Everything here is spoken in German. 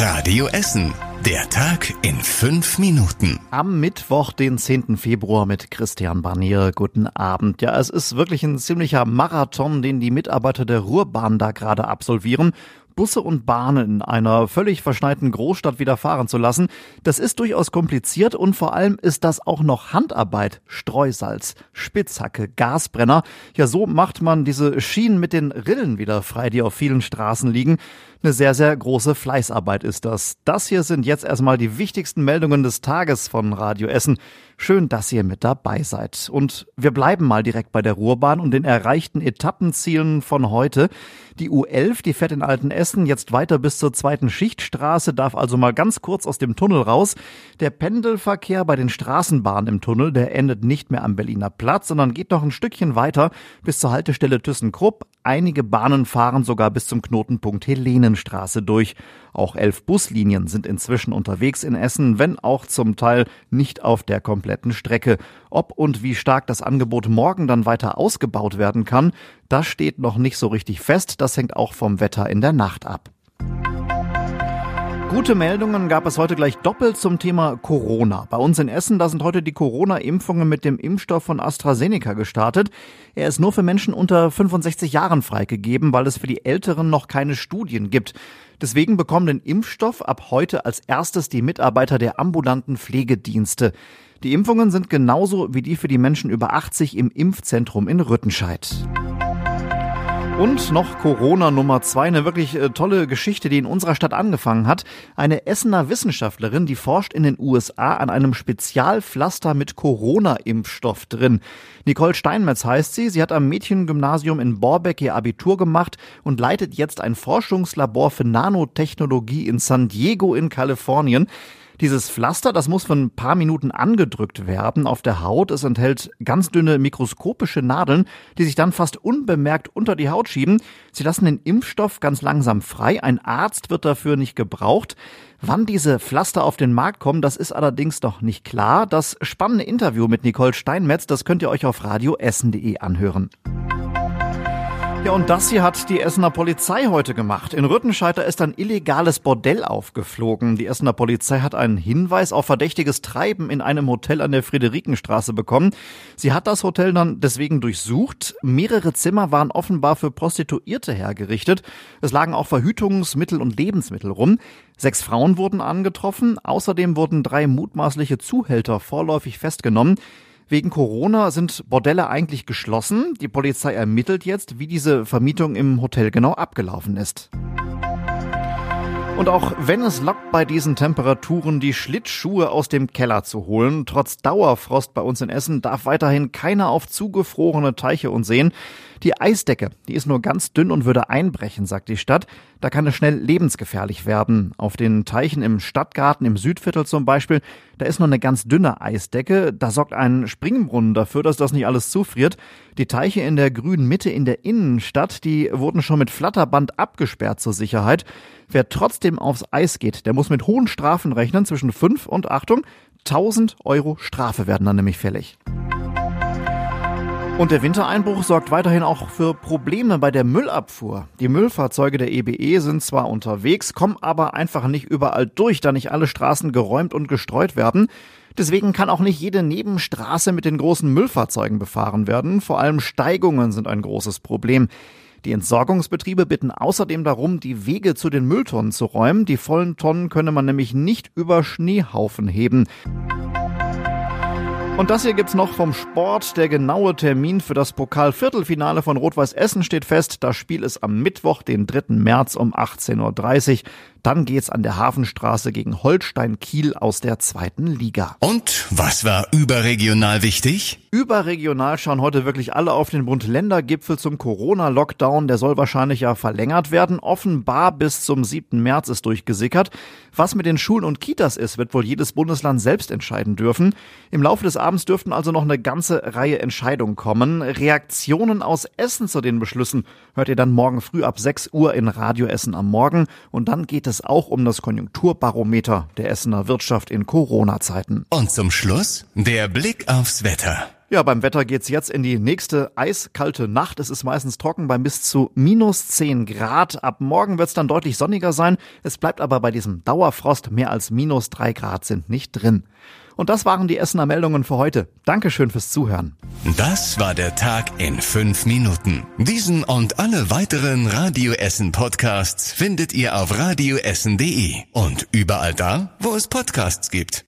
Radio Essen. Der Tag in fünf Minuten. Am Mittwoch, den 10. Februar mit Christian Barnier. Guten Abend. Ja, es ist wirklich ein ziemlicher Marathon, den die Mitarbeiter der Ruhrbahn da gerade absolvieren. Busse und Bahnen in einer völlig verschneiten Großstadt wieder fahren zu lassen, das ist durchaus kompliziert und vor allem ist das auch noch Handarbeit. Streusalz, Spitzhacke, Gasbrenner. Ja, so macht man diese Schienen mit den Rillen wieder frei, die auf vielen Straßen liegen. Eine sehr, sehr große Fleißarbeit ist das. Das hier sind jetzt erstmal die wichtigsten Meldungen des Tages von Radio Essen. Schön, dass ihr mit dabei seid. Und wir bleiben mal direkt bei der Ruhrbahn und den erreichten Etappenzielen von heute. Die U11, die fährt in Altenessen jetzt weiter bis zur zweiten Schichtstraße, darf also mal ganz kurz aus dem Tunnel raus. Der Pendelverkehr bei den Straßenbahnen im Tunnel, der endet nicht mehr am Berliner Platz, sondern geht noch ein Stückchen weiter bis zur Haltestelle ThyssenKrupp. Einige Bahnen fahren sogar bis zum Knotenpunkt Helenenstraße durch. Auch elf Buslinien sind inzwischen unterwegs in Essen, wenn auch zum Teil nicht auf der kompletten Strecke. Ob und wie stark das Angebot morgen dann weiter ausgebaut werden kann, das steht noch nicht so richtig fest. Das hängt auch vom Wetter in der Nacht ab. Gute Meldungen gab es heute gleich doppelt zum Thema Corona. Bei uns in Essen, da sind heute die Corona-Impfungen mit dem Impfstoff von AstraZeneca gestartet. Er ist nur für Menschen unter 65 Jahren freigegeben, weil es für die Älteren noch keine Studien gibt. Deswegen bekommen den Impfstoff ab heute als erstes die Mitarbeiter der ambulanten Pflegedienste. Die Impfungen sind genauso wie die für die Menschen über 80 im Impfzentrum in Rüttenscheid. Und noch Corona Nummer zwei, eine wirklich äh, tolle Geschichte, die in unserer Stadt angefangen hat. Eine Essener Wissenschaftlerin, die forscht in den USA an einem Spezialpflaster mit Corona-Impfstoff drin. Nicole Steinmetz heißt sie. Sie hat am Mädchengymnasium in Borbeck ihr Abitur gemacht und leitet jetzt ein Forschungslabor für Nanotechnologie in San Diego in Kalifornien. Dieses Pflaster, das muss für ein paar Minuten angedrückt werden auf der Haut. Es enthält ganz dünne mikroskopische Nadeln, die sich dann fast unbemerkt unter die Haut schieben. Sie lassen den Impfstoff ganz langsam frei. Ein Arzt wird dafür nicht gebraucht. Wann diese Pflaster auf den Markt kommen, das ist allerdings noch nicht klar. Das spannende Interview mit Nicole Steinmetz, das könnt ihr euch auf radioessen.de anhören. Ja, und das hier hat die Essener Polizei heute gemacht. In Rüttenscheiter ist ein illegales Bordell aufgeflogen. Die Essener Polizei hat einen Hinweis auf verdächtiges Treiben in einem Hotel an der Friederikenstraße bekommen. Sie hat das Hotel dann deswegen durchsucht. Mehrere Zimmer waren offenbar für Prostituierte hergerichtet. Es lagen auch Verhütungsmittel und Lebensmittel rum. Sechs Frauen wurden angetroffen. Außerdem wurden drei mutmaßliche Zuhälter vorläufig festgenommen. Wegen Corona sind Bordelle eigentlich geschlossen. Die Polizei ermittelt jetzt, wie diese Vermietung im Hotel genau abgelaufen ist. Und auch wenn es lockt bei diesen Temperaturen, die Schlittschuhe aus dem Keller zu holen, trotz Dauerfrost bei uns in Essen darf weiterhin keiner auf zugefrorene Teiche und Seen. Die Eisdecke, die ist nur ganz dünn und würde einbrechen, sagt die Stadt. Da kann es schnell lebensgefährlich werden. Auf den Teichen im Stadtgarten, im Südviertel zum Beispiel, da ist nur eine ganz dünne Eisdecke. Da sorgt ein Springbrunnen dafür, dass das nicht alles zufriert. Die Teiche in der grünen Mitte in der Innenstadt, die wurden schon mit Flatterband abgesperrt zur Sicherheit. Wer trotzdem aufs Eis geht, der muss mit hohen Strafen rechnen, zwischen 5 und Achtung, 1000 Euro Strafe werden dann nämlich fällig. Und der Wintereinbruch sorgt weiterhin auch für Probleme bei der Müllabfuhr. Die Müllfahrzeuge der EBE sind zwar unterwegs, kommen aber einfach nicht überall durch, da nicht alle Straßen geräumt und gestreut werden. Deswegen kann auch nicht jede Nebenstraße mit den großen Müllfahrzeugen befahren werden. Vor allem Steigungen sind ein großes Problem. Die Entsorgungsbetriebe bitten außerdem darum, die Wege zu den Mülltonnen zu räumen. Die vollen Tonnen könne man nämlich nicht über Schneehaufen heben. Und das hier gibt's noch vom Sport. Der genaue Termin für das Pokalviertelfinale von Rot-Weiß Essen steht fest. Das Spiel ist am Mittwoch, den 3. März um 18.30 Uhr. Dann geht's an der Hafenstraße gegen Holstein Kiel aus der zweiten Liga. Und was war überregional wichtig? Überregional schauen heute wirklich alle auf den Bund-Länder-Gipfel zum Corona-Lockdown. Der soll wahrscheinlich ja verlängert werden. Offenbar bis zum 7. März ist durchgesickert. Was mit den Schulen und Kitas ist, wird wohl jedes Bundesland selbst entscheiden dürfen. Im Laufe des Abends dürften also noch eine ganze Reihe Entscheidungen kommen. Reaktionen aus Essen zu den Beschlüssen hört ihr dann morgen früh ab 6 Uhr in Radio Essen am Morgen. Und dann geht es auch um das Konjunkturbarometer der Essener Wirtschaft in Corona-Zeiten. Und zum Schluss der Blick aufs Wetter. Ja, beim Wetter geht's jetzt in die nächste eiskalte Nacht. Es ist meistens trocken bei bis zu minus 10 Grad. Ab morgen wird's dann deutlich sonniger sein. Es bleibt aber bei diesem Dauerfrost. Mehr als minus 3 Grad sind nicht drin. Und das waren die Essener Meldungen für heute. Dankeschön fürs Zuhören. Das war der Tag in fünf Minuten. Diesen und alle weiteren Radio Essen Podcasts findet ihr auf radioessen.de und überall da, wo es Podcasts gibt.